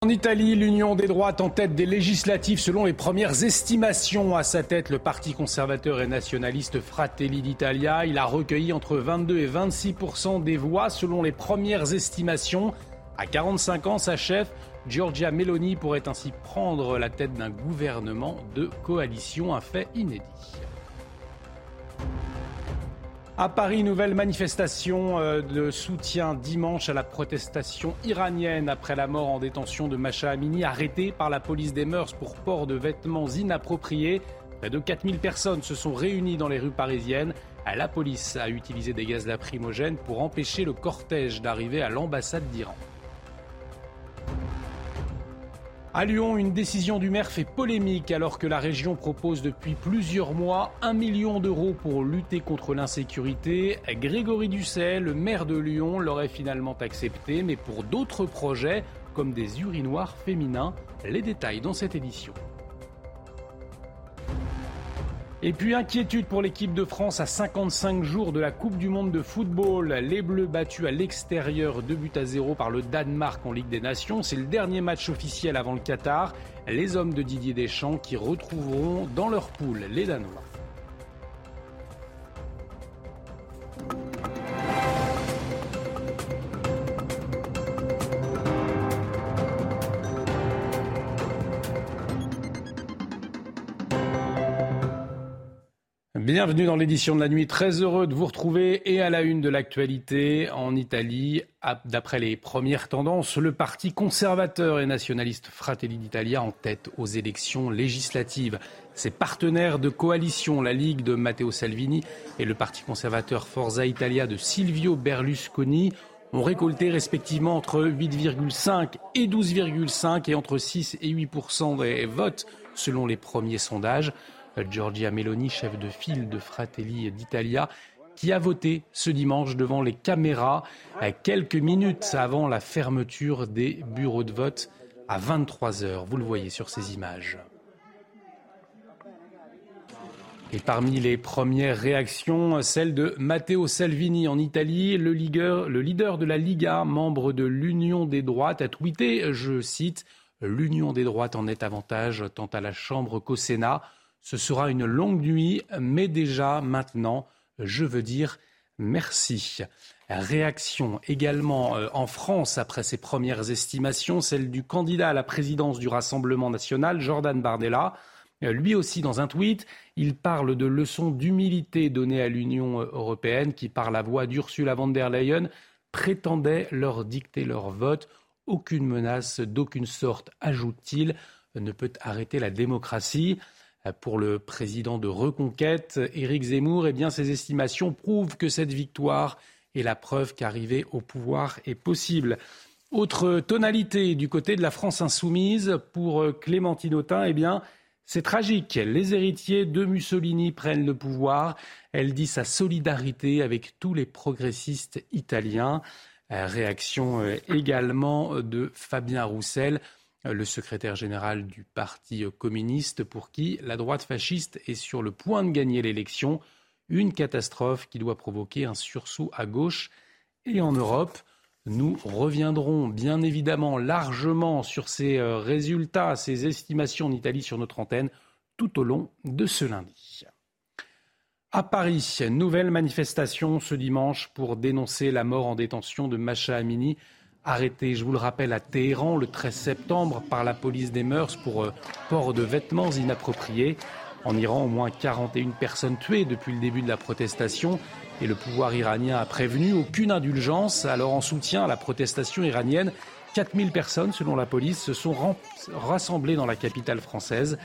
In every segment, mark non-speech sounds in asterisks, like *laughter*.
En Italie, l'Union des droites en tête des législatives selon les premières estimations. À sa tête, le parti conservateur et nationaliste Fratelli d'Italia. Il a recueilli entre 22 et 26% des voix selon les premières estimations. À 45 ans, sa chef, Giorgia Meloni, pourrait ainsi prendre la tête d'un gouvernement de coalition, un fait inédit. À Paris, nouvelle manifestation euh, de soutien dimanche à la protestation iranienne après la mort en détention de Macha Amini, arrêtée par la police des mœurs pour port de vêtements inappropriés. Près de 4000 personnes se sont réunies dans les rues parisiennes. La police a utilisé des gaz lacrymogènes pour empêcher le cortège d'arriver à l'ambassade d'Iran. À Lyon, une décision du maire fait polémique alors que la région propose depuis plusieurs mois un million d'euros pour lutter contre l'insécurité. Grégory Ducet, le maire de Lyon, l'aurait finalement accepté, mais pour d'autres projets comme des urinoirs féminins. Les détails dans cette édition. Et puis inquiétude pour l'équipe de France à 55 jours de la Coupe du Monde de football. Les Bleus battus à l'extérieur 2 buts à 0 par le Danemark en Ligue des Nations. C'est le dernier match officiel avant le Qatar. Les hommes de Didier Deschamps qui retrouveront dans leur poule les Danois. Bienvenue dans l'édition de la nuit. Très heureux de vous retrouver et à la une de l'actualité en Italie. D'après les premières tendances, le parti conservateur et nationaliste Fratelli d'Italia en tête aux élections législatives. Ses partenaires de coalition, la Ligue de Matteo Salvini et le parti conservateur Forza Italia de Silvio Berlusconi, ont récolté respectivement entre 8,5 et 12,5 et entre 6 et 8% des votes selon les premiers sondages. Giorgia Meloni, chef de file de Fratelli d'Italia, qui a voté ce dimanche devant les caméras quelques minutes avant la fermeture des bureaux de vote à 23 heures. Vous le voyez sur ces images. Et parmi les premières réactions, celle de Matteo Salvini en Italie, le leader, le leader de la Liga, membre de l'Union des droites, a tweeté, je cite, L'Union des droites en est avantage tant à la Chambre qu'au Sénat. Ce sera une longue nuit, mais déjà maintenant, je veux dire merci. Réaction également euh, en France après ces premières estimations, celle du candidat à la présidence du Rassemblement national, Jordan Bardella. Euh, lui aussi, dans un tweet, il parle de leçons d'humilité données à l'Union européenne qui, par la voix d'Ursula von der Leyen, prétendait leur dicter leur vote. Aucune menace d'aucune sorte, ajoute-t-il, ne peut arrêter la démocratie. Pour le président de Reconquête, Éric Zemmour, eh ses estimations prouvent que cette victoire est la preuve qu'arriver au pouvoir est possible. Autre tonalité du côté de la France insoumise, pour Clémentine Autain, eh bien, c'est tragique. Les héritiers de Mussolini prennent le pouvoir. Elle dit sa solidarité avec tous les progressistes italiens. Réaction euh, également de Fabien Roussel le secrétaire général du Parti communiste, pour qui la droite fasciste est sur le point de gagner l'élection. Une catastrophe qui doit provoquer un sursaut à gauche et en Europe. Nous reviendrons bien évidemment largement sur ces euh, résultats, ces estimations en Italie sur notre antenne tout au long de ce lundi. À Paris, nouvelle manifestation ce dimanche pour dénoncer la mort en détention de Macha Amini arrêté, je vous le rappelle, à Téhéran le 13 septembre par la police des mœurs pour euh, port de vêtements inappropriés. En Iran, au moins 41 personnes tuées depuis le début de la protestation et le pouvoir iranien a prévenu aucune indulgence. Alors en soutien à la protestation iranienne, 4000 personnes, selon la police, se sont rassemblées dans la capitale française.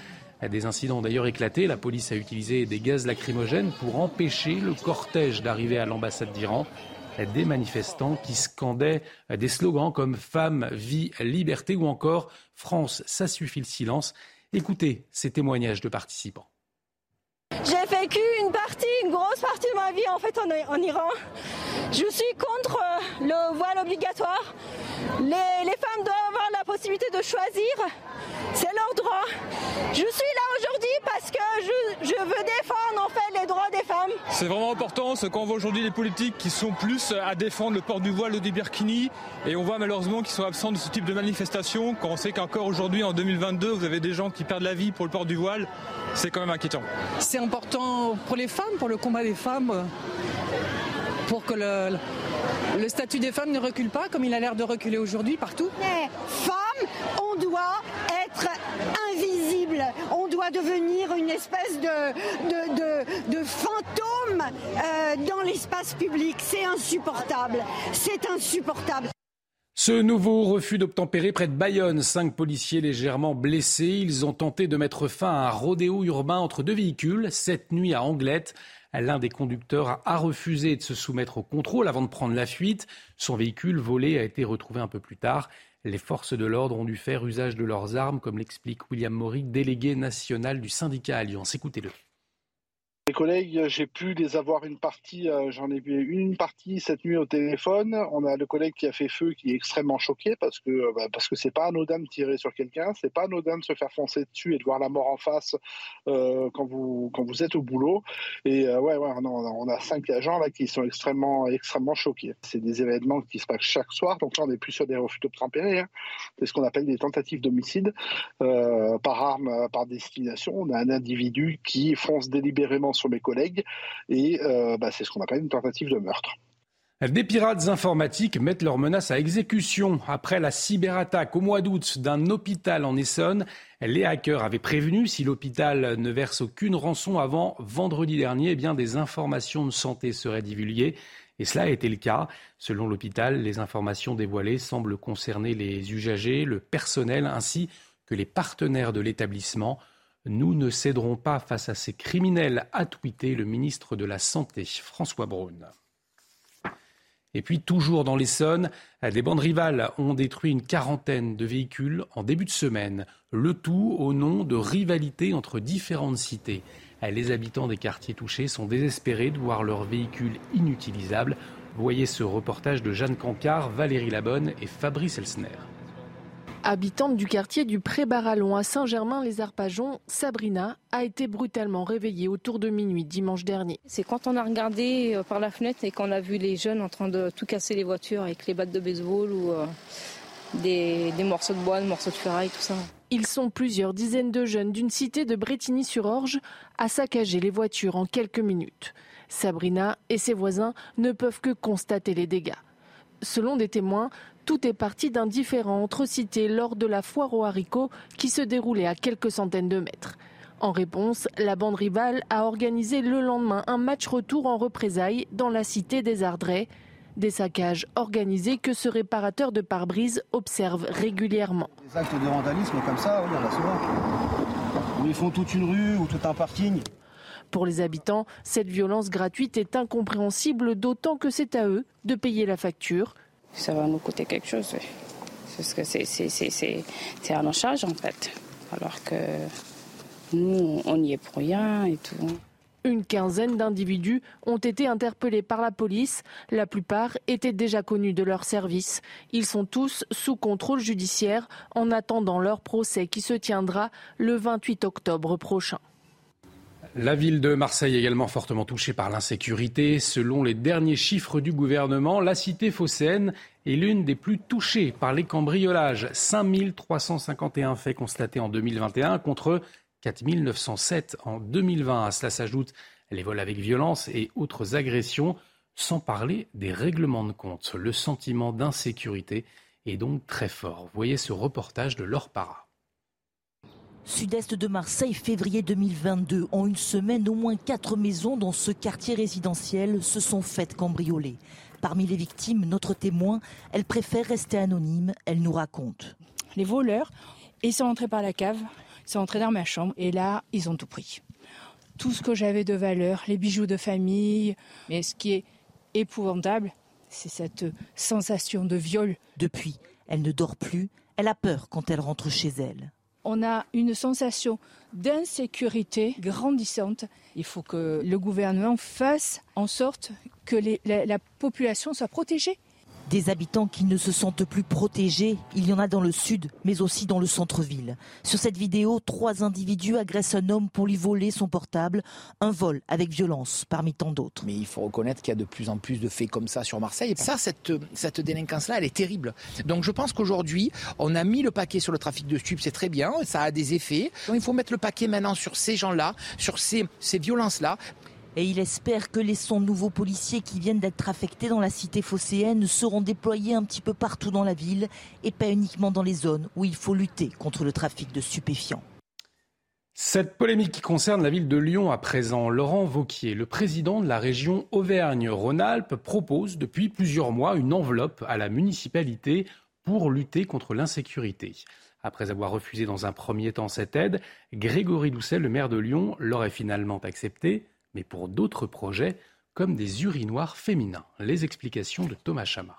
Des incidents d'ailleurs éclaté. La police a utilisé des gaz lacrymogènes pour empêcher le cortège d'arriver à l'ambassade d'Iran. Des manifestants qui scandaient des slogans comme Femme, vie, liberté ou encore France, ça suffit le silence. Écoutez ces témoignages de participants. J'ai vécu une partie, une grosse partie de ma vie en fait en, Iran. Je suis contre le voile obligatoire. Les, les femmes doivent la possibilité de choisir. C'est leur droit. Je suis là aujourd'hui parce que je, je, veux défendre en fait les droits des femmes. C'est vraiment important ce qu'on voit aujourd'hui les politiques qui sont plus à défendre le port du voile ou du birkini et on voit malheureusement qu'ils sont absents de ce type de manifestation quand on sait qu'encore aujourd'hui en 2022 vous avez des gens qui perdent la vie pour le port du voile, c'est quand même inquiétant. C'est important pour les femmes, pour le combat des femmes, pour que le, le statut des femmes ne recule pas comme il a l'air de reculer aujourd'hui partout. Les femmes, on doit être invisible, on doit devenir une espèce de, de, fantôme euh, dans l'espace public. C'est insupportable, c'est insupportable. Ce nouveau refus d'obtempérer près de Bayonne, cinq policiers légèrement blessés. Ils ont tenté de mettre fin à un rodéo urbain entre deux véhicules cette nuit à Anglette. L'un des conducteurs a refusé de se soumettre au contrôle avant de prendre la fuite. Son véhicule volé a été retrouvé un peu plus tard. Les forces de l'ordre ont dû faire usage de leurs armes, comme l'explique William Maury, délégué national du syndicat Alliance. Écoutez-le. Mes collègues, j'ai pu les avoir une partie, euh, j'en ai vu une partie cette nuit au téléphone. On a le collègue qui a fait feu qui est extrêmement choqué parce que euh, bah, parce que c'est pas anodin de tirer sur quelqu'un, c'est pas anodin de se faire foncer dessus et de voir la mort en face euh, quand vous quand vous êtes au boulot. Et ouais, ouais, on a cinq agents là qui sont extrêmement extrêmement choqués. C'est des événements qui se passent chaque soir, donc là on n'est plus sur des refus d'obtempérer. Hein. C'est ce qu'on appelle des tentatives d'homicide par arme, par destination. On a un individu qui fonce délibérément sur mes collègues et euh, bah, c'est ce qu'on appelle une tentative de meurtre. Des pirates informatiques mettent leurs menaces à exécution. Après la cyberattaque au mois d'août d'un hôpital en Essonne, les hackers avaient prévenu si l'hôpital ne verse aucune rançon avant vendredi dernier, eh bien des informations de santé seraient divulguées. Et cela a été le cas. Selon l'hôpital, les informations dévoilées semblent concerner les usagers, le personnel ainsi que les partenaires de l'établissement. Nous ne céderons pas face à ces criminels, a tweeté le ministre de la Santé, François Braun. Et puis, toujours dans l'Essonne, des bandes rivales ont détruit une quarantaine de véhicules en début de semaine. Le tout au nom de rivalités entre différentes cités. Les habitants des quartiers touchés sont désespérés de voir leurs véhicules inutilisables. Voyez ce reportage de Jeanne Cancard, Valérie Labonne et Fabrice Elsner. Habitante du quartier du Pré-Barallon à Saint-Germain-les-Arpajons, Sabrina a été brutalement réveillée autour de minuit dimanche dernier. C'est quand on a regardé euh, par la fenêtre et qu'on a vu les jeunes en train de tout casser les voitures avec les battes de baseball ou euh, des, morceaux de bois, des morceaux de ferraille, tout ça. Ils sont plusieurs dizaines de jeunes d'une cité de Bretigny-sur-Orge à saccager les voitures en quelques minutes. Sabrina et ses voisins ne peuvent que constater les dégâts. Selon des témoins, tout est parti d'un différend entre cités lors de la foire aux haricots qui se déroulait à quelques centaines de mètres. En réponse, la bande rivale a organisé le lendemain un match retour en représailles dans la cité des Ardrais. Des saccages organisés que ce réparateur de pare-brise observe régulièrement. Des actes de vandalisme comme ça, ils font toute une rue ou tout un parking. Pour les habitants, cette violence gratuite est incompréhensible, d'autant que c'est à eux de payer la facture ça va nous coûter quelque chose. Parce que c'est à nos charges en fait. Alors que nous, on y est pour rien et tout. Une quinzaine d'individus ont été interpellés par la police. La plupart étaient déjà connus de leur service. Ils sont tous sous contrôle judiciaire en attendant leur procès qui se tiendra le 28 octobre prochain. La ville de Marseille également fortement touchée par l'insécurité. Selon les derniers chiffres du gouvernement, la cité phocéenne est l'une des plus touchées par les cambriolages. 5351 faits constatés en 2021 contre 4907 en 2020. À cela s'ajoutent les vols avec violence et autres agressions, sans parler des règlements de compte. Le sentiment d'insécurité est donc très fort. Voyez ce reportage de Laure Para. Sud-est de Marseille, février 2022. En une semaine, au moins quatre maisons dans ce quartier résidentiel se sont faites cambrioler. Parmi les victimes, notre témoin, elle préfère rester anonyme, elle nous raconte. Les voleurs, ils sont entrés par la cave, ils sont entrés dans ma chambre et là, ils ont tout pris. Tout ce que j'avais de valeur, les bijoux de famille. Mais ce qui est épouvantable, C'est cette sensation de viol. Depuis, elle ne dort plus, elle a peur quand elle rentre chez elle. On a une sensation d'insécurité grandissante. Il faut que le gouvernement fasse en sorte que la population soit protégée. Des habitants qui ne se sentent plus protégés, il y en a dans le sud, mais aussi dans le centre-ville. Sur cette vidéo, trois individus agressent un homme pour lui voler son portable, un vol avec violence parmi tant d'autres. Mais il faut reconnaître qu'il y a de plus en plus de faits comme ça sur Marseille. Ça, cette, cette délinquance-là, elle est terrible. Donc je pense qu'aujourd'hui, on a mis le paquet sur le trafic de stupes, c'est très bien, ça a des effets. Donc il faut mettre le paquet maintenant sur ces gens-là, sur ces, ces violences-là. Et il espère que les 100 nouveaux policiers qui viennent d'être affectés dans la cité phocéenne seront déployés un petit peu partout dans la ville et pas uniquement dans les zones où il faut lutter contre le trafic de stupéfiants. Cette polémique qui concerne la ville de Lyon à présent, Laurent Vauquier, le président de la région Auvergne-Rhône-Alpes, propose depuis plusieurs mois une enveloppe à la municipalité pour lutter contre l'insécurité. Après avoir refusé dans un premier temps cette aide, Grégory Doucet, le maire de Lyon, l'aurait finalement accepté mais pour d'autres projets comme des urinoirs féminins. Les explications de Thomas Chama.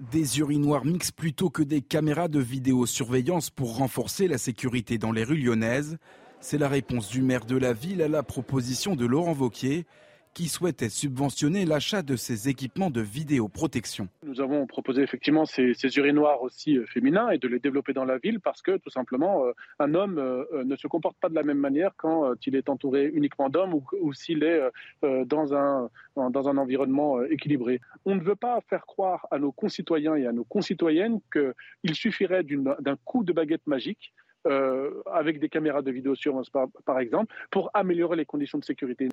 Des urinoirs mixtes plutôt que des caméras de vidéosurveillance pour renforcer la sécurité dans les rues lyonnaises. C'est la réponse du maire de la ville à la proposition de Laurent Vauquier, qui souhaitait subventionner l'achat de ces équipements de vidéoprotection. Nous avons proposé effectivement ces, urinoirs aussi euh, féminins et de les développer dans la ville parce que tout simplement euh, un homme euh, ne se comporte pas de la même manière quand il est entouré uniquement d'hommes ou, s'il est dans un, dans un environnement équilibré. On ne veut pas faire croire à nos concitoyens et à nos concitoyennes qu'il suffirait d'un coup de baguette magique euh, avec des caméras de vidéosurveillance par, par exemple, pour améliorer les conditions de sécurité.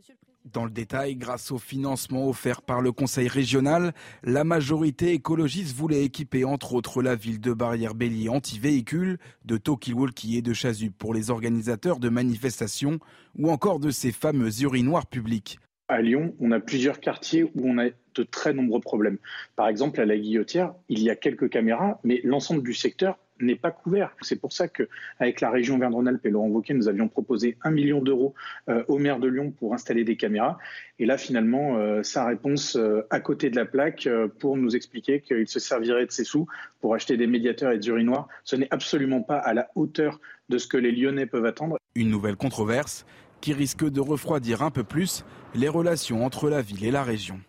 Dans le détail, grâce au financement offert par le Conseil régional, la majorité écologiste voulait équiper entre autres la ville de Barrière-Bélier anti-véhicules, de Talkie-Walkie et de Chasuble pour les organisateurs de manifestations ou encore de ces fameux urinoirs publics. À Lyon, on a plusieurs quartiers où on a de très nombreux problèmes. Par exemple, à la Guillotière, il y a quelques caméras, mais l'ensemble du secteur n'est pas couvert. C'est pour ça qu'avec la région Verne-Rhône-Alpes et Laurent Wauquiez, nous avions proposé un million d'euros euh, au maire de Lyon pour installer des caméras. Et là, finalement, euh, sa réponse euh, à côté de la plaque pour nous expliquer qu'il se servirait de ses sous pour acheter des médiateurs et des urinoirs, ce n'est absolument pas à la hauteur de ce que les Lyonnais peuvent attendre. Une nouvelle controverse qui risque de refroidir un peu plus les relations entre la ville et la région.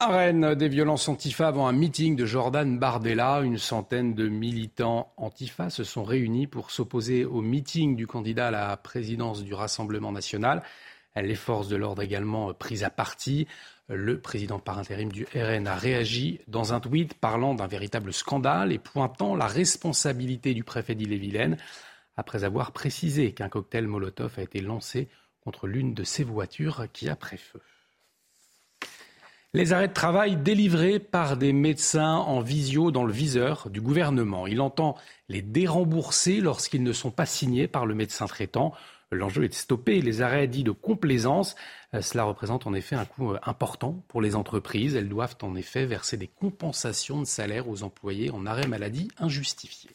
À des violences antifa avant un meeting de Jordan Bardella. Une centaine de militants antifa se sont réunis pour s'opposer au meeting du candidat à la présidence du Rassemblement national. Les forces de l'ordre également prises à partie. Le président par intérim du RN a réagi dans un tweet parlant d'un véritable scandale et pointant la responsabilité du préfet d'Ille-et-Vilaine après avoir précisé qu'un cocktail Molotov a été lancé contre l'une de ses voitures qui a pris feu. Les arrêts de travail délivrés par des médecins en visio dans le viseur du gouvernement. Il entend les dérembourser lorsqu'ils ne sont pas signés par le médecin traitant. L'enjeu est de stopper les arrêts dits de complaisance. Euh, cela représente en effet un coût euh, important pour les entreprises. Elles doivent en effet verser des compensations de salaire aux employés en arrêt maladie injustifié.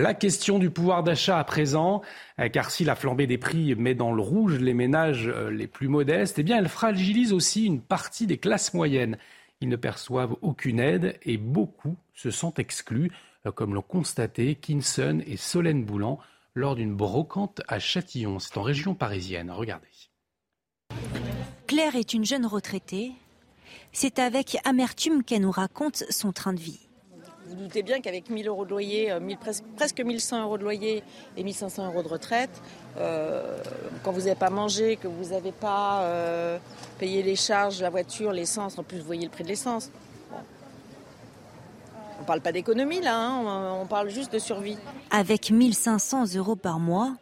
La question du pouvoir d'achat à présent, euh, car si la flambée des prix met dans le rouge les ménages euh, les plus modestes, eh bien elle fragilise aussi une partie des classes moyennes. Ils ne perçoivent aucune aide et beaucoup se sentent exclus, euh, comme l'ont constaté Kinson et Solène Boulan lors d'une brocante à Châtillon. C'est en région parisienne. Regardez. Claire est une jeune retraitée. C'est avec amertume qu'elle nous raconte son train de vie. Vous doutez bien qu'avec 1000 euros de loyer, euh, presque 1100 euros de loyer et 1500 euros de retraite, euh, quand vous n'avez pas mangé, que vous n'avez pas euh, payé les charges, la voiture, l'essence, en plus vous voyez le prix de l'essence. On ne parle pas d'économie là, hein, on parle juste de survie. Avec 1500 euros par mois,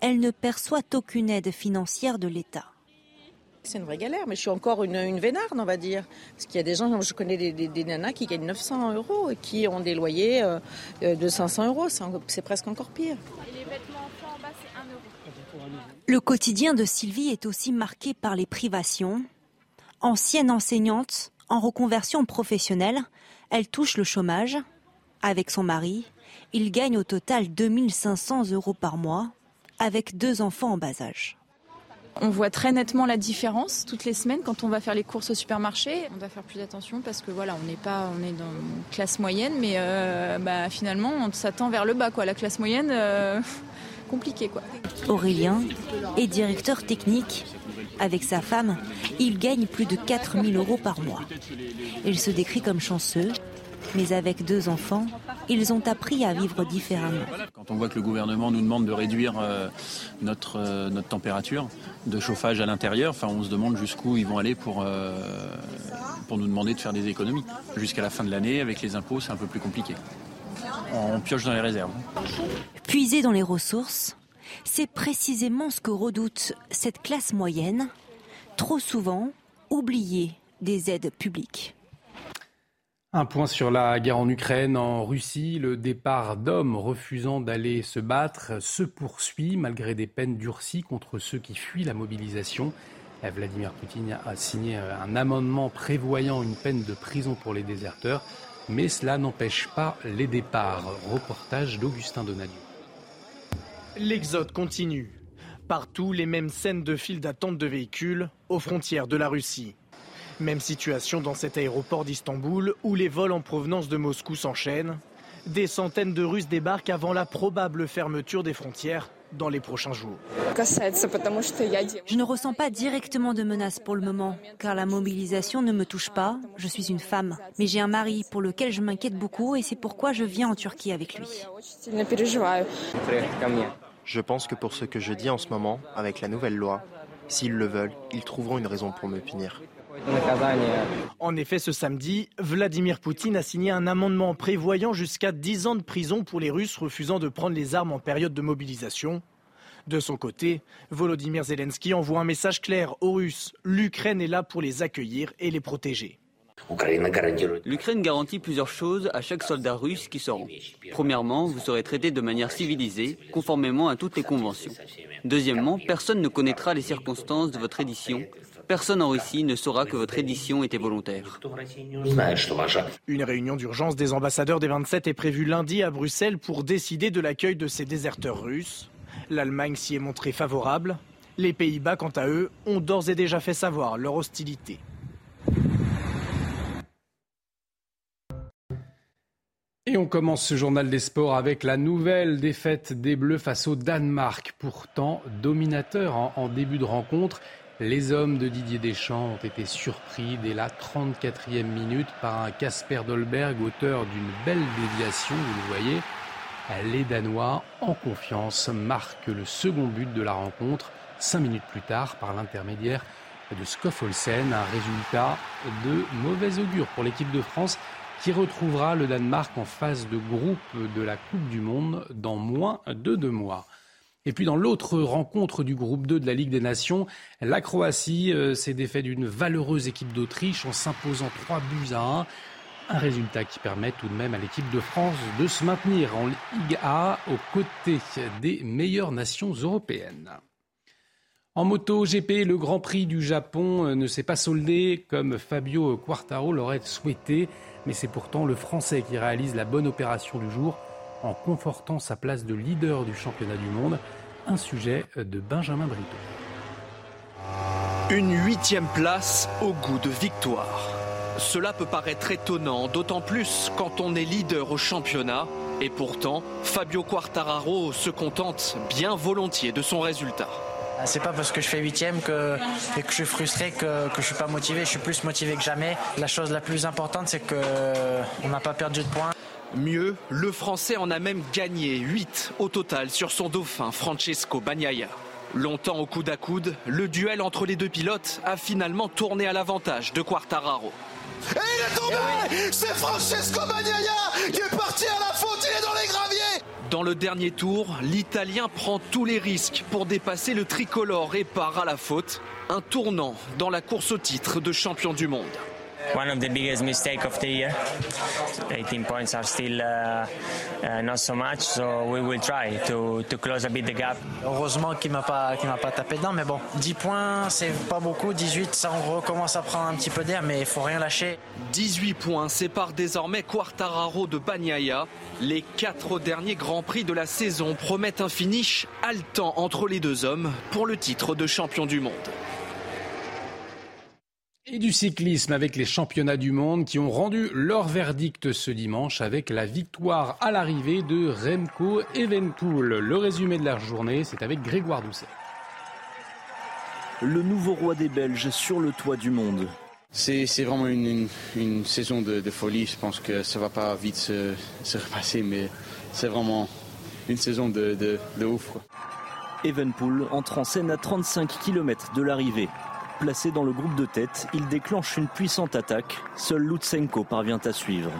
elle ne perçoit aucune aide financière de l'État. C'est une vraie galère, mais je suis encore une, une vénarde, on va dire. Parce qu'il y a des gens, je connais des, nanas qui gagnent 900 euros et qui ont des loyers euh, euh, de 500 euros. C'est presque encore pire. Le quotidien de Sylvie est aussi marqué par les privations. Ancienne enseignante, en reconversion professionnelle, elle touche le chômage. Avec son mari, il gagne au total 2500 euros par mois, avec deux enfants en bas âge. On voit très nettement la différence toutes les semaines quand on va faire les courses au supermarché. On doit faire plus attention parce que voilà, on n'est pas, on est dans une classe moyenne, mais euh, bah, finalement, on s'attend vers le bas, quoi. La classe moyenne, euh, *laughs* compliqué, quoi. Aurélien est directeur technique. Avec sa femme, il gagne plus de 4000 euros par mois. Il se décrit comme chanceux, mais avec deux enfants, ils ont appris à vivre différemment. Quand on voit que le gouvernement nous demande de réduire euh, notre, euh, notre température de chauffage à l'intérieur, enfin, on se demande jusqu'où ils vont aller pour, euh, pour nous demander de faire des économies. Jusqu'à la fin de l'année, avec les impôts, c'est un peu plus compliqué. On pioche dans les réserves. Puiser dans les ressources, c'est précisément ce que redoute cette classe moyenne, trop souvent oubliée des aides publiques. Un point sur la guerre en Ukraine, en Russie. Le départ d'hommes refusant d'aller se battre se poursuit malgré des peines durcies contre ceux qui fuient la mobilisation. Vladimir Poutine a signé un amendement prévoyant une peine de prison pour les déserteurs, mais cela n'empêche pas les départs. Reportage d'Augustin Donadieu. L'exode continue. Partout, les mêmes scènes de files d'attente de véhicules aux frontières de la Russie. Même situation dans cet aéroport d'Istanbul où les vols en provenance de Moscou s'enchaînent. Des centaines de Russes débarquent avant la probable fermeture des frontières dans les prochains jours. Je ne ressens pas directement de menace pour le moment, car la mobilisation ne me touche pas. Je suis une femme, mais j'ai un mari pour lequel je m'inquiète beaucoup et c'est pourquoi je viens en Turquie avec lui. Je pense que pour ce que je dis en ce moment, avec la nouvelle loi, s'ils le veulent, ils trouveront une raison pour me punir. En effet, ce samedi, Vladimir Poutine a signé un amendement prévoyant jusqu'à 10 ans de prison pour les Russes refusant de prendre les armes en période de mobilisation. De son côté, Volodymyr Zelensky envoie un message clair aux Russes. L'Ukraine est là pour les accueillir et les protéger. L'Ukraine garantit plusieurs choses à chaque soldat russe qui se rend. Premièrement, vous serez traité de manière civilisée, conformément à toutes les conventions. Deuxièmement, personne ne connaîtra les circonstances de votre édition. Personne en Russie ne saura que votre édition était volontaire. Une réunion d'urgence des ambassadeurs des 27 est prévue lundi à Bruxelles pour décider de l'accueil de ces déserteurs russes. L'Allemagne s'y est montrée favorable. Les Pays-Bas, quant à eux, ont d'ores et déjà fait savoir leur hostilité. Et on commence ce journal des sports avec la nouvelle défaite des Bleus face au Danemark, pourtant dominateur en, en début de rencontre. Les hommes de Didier Deschamps ont été surpris dès la 34e minute par un Casper Dolberg, auteur d'une belle déviation, vous le voyez. Les Danois, en confiance, marquent le second but de la rencontre, cinq minutes plus tard, par l'intermédiaire de Skoffolsen. Un résultat de mauvais augure pour l'équipe de France qui retrouvera le Danemark en phase de groupe de la Coupe du Monde dans moins de deux mois. Et puis dans l'autre rencontre du groupe 2 de la Ligue des Nations, la Croatie euh, s'est défait d'une valeureuse équipe d'Autriche en s'imposant 3 buts à 1. Un résultat qui permet tout de même à l'équipe de France de se maintenir en Ligue A aux côtés des meilleures nations européennes. En moto GP, le Grand Prix du Japon euh, ne s'est pas soldé comme Fabio Quartaro l'aurait souhaité, mais c'est pourtant le Français qui réalise la bonne opération du jour en confortant sa place de leader du championnat du monde. Un sujet de Benjamin Brito. Une huitième place au goût de victoire. Cela peut paraître étonnant, d'autant plus quand on est leader au championnat. Et pourtant, Fabio Quartararo se contente bien volontiers de son résultat. C'est pas parce que je fais huitième que, et que je suis frustré que, que je suis pas motivé. Je suis plus motivé que jamais. La chose la plus importante, c'est qu'on n'a pas perdu de points. Mieux, le Français en a même gagné 8 au total sur son dauphin Francesco Bagnaia. Longtemps au coude à coude, le duel entre les deux pilotes a finalement tourné à l'avantage de Quartararo. Et il est tombé C'est Francesco Bagnaia qui est parti à la faute, il est dans les graviers Dans le dernier tour, l'Italien prend tous les risques pour dépasser le tricolore et part à la faute. Un tournant dans la course au titre de champion du monde. One of the biggest mistakes of the year. 18 points are still uh, uh, not so much, so we will try to, to close a bit the gap. Heureusement qu'il m'a pas qu'il m'a pas tapé dedans, mais bon, 10 points, c'est pas beaucoup. 18, ça on recommence à prendre un petit peu d'air, mais il faut rien lâcher. 18 points séparent désormais Quartararo de Bagnaia. Les quatre derniers grands prix de la saison promettent un finish haletant entre les deux hommes pour le titre de champion du monde. Et du cyclisme avec les championnats du monde qui ont rendu leur verdict ce dimanche avec la victoire à l'arrivée de Remco Evenpool. Le résumé de la journée, c'est avec Grégoire Doucet. Le nouveau roi des Belges sur le toit du monde. C'est vraiment une, une, saison de, de, folie. Je pense que ça va pas vite se, se repasser, mais c'est vraiment une saison de, de, de ouf. Evenpool entre en scène à 35 km de l'arrivée. Placé dans le groupe de tête, il déclenche une puissante attaque. Seul Lutsenko parvient à suivre.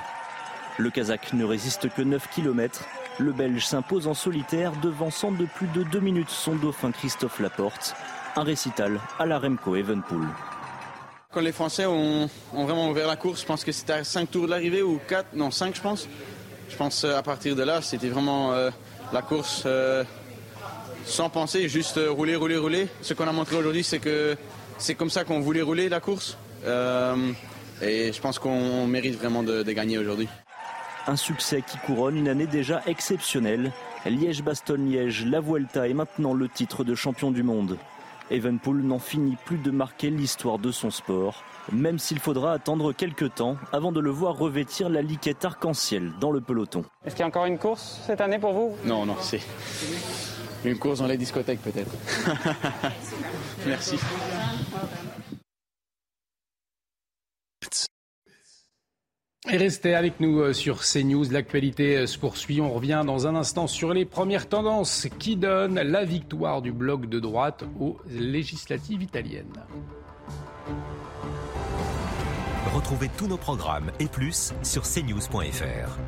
Le Kazakh ne résiste que 9 km. Le Belge s'impose en solitaire, devançant de plus de 2 minutes son dauphin Christophe Laporte. Un récital à la Remco Evenpool. Quand les Français ont, vraiment ouvert la course, je pense que c'était à 5 tours de l'arrivée ou 4, non 5 je pense. Je pense à partir de là, c'était vraiment euh, la course euh, sans penser, juste euh, rouler, rouler, rouler. Ce qu'on a montré aujourd'hui, c'est que c'est comme ça qu'on voulait rouler la course. Euh, et je pense qu'on mérite vraiment de, de gagner aujourd'hui. Un succès qui couronne une année déjà exceptionnelle. Liège-Bastogne-Liège, la Vuelta et maintenant le titre de champion du monde. Evenpool n'en finit plus de marquer l'histoire de son sport, même s'il faudra attendre quelques temps avant de le voir revêtir la liquette arc-en-ciel dans le peloton. Est-ce qu'il y a encore une course cette année pour vous? Non, non, c'est une course dans les discothèques peut-être. *laughs* Merci. Et restez avec nous sur CNews. L'actualité se poursuit. On revient dans un instant sur les premières tendances qui donnent la victoire du bloc de droite aux législatives italiennes. Retrouvez tous nos programmes et plus sur cnews.fr.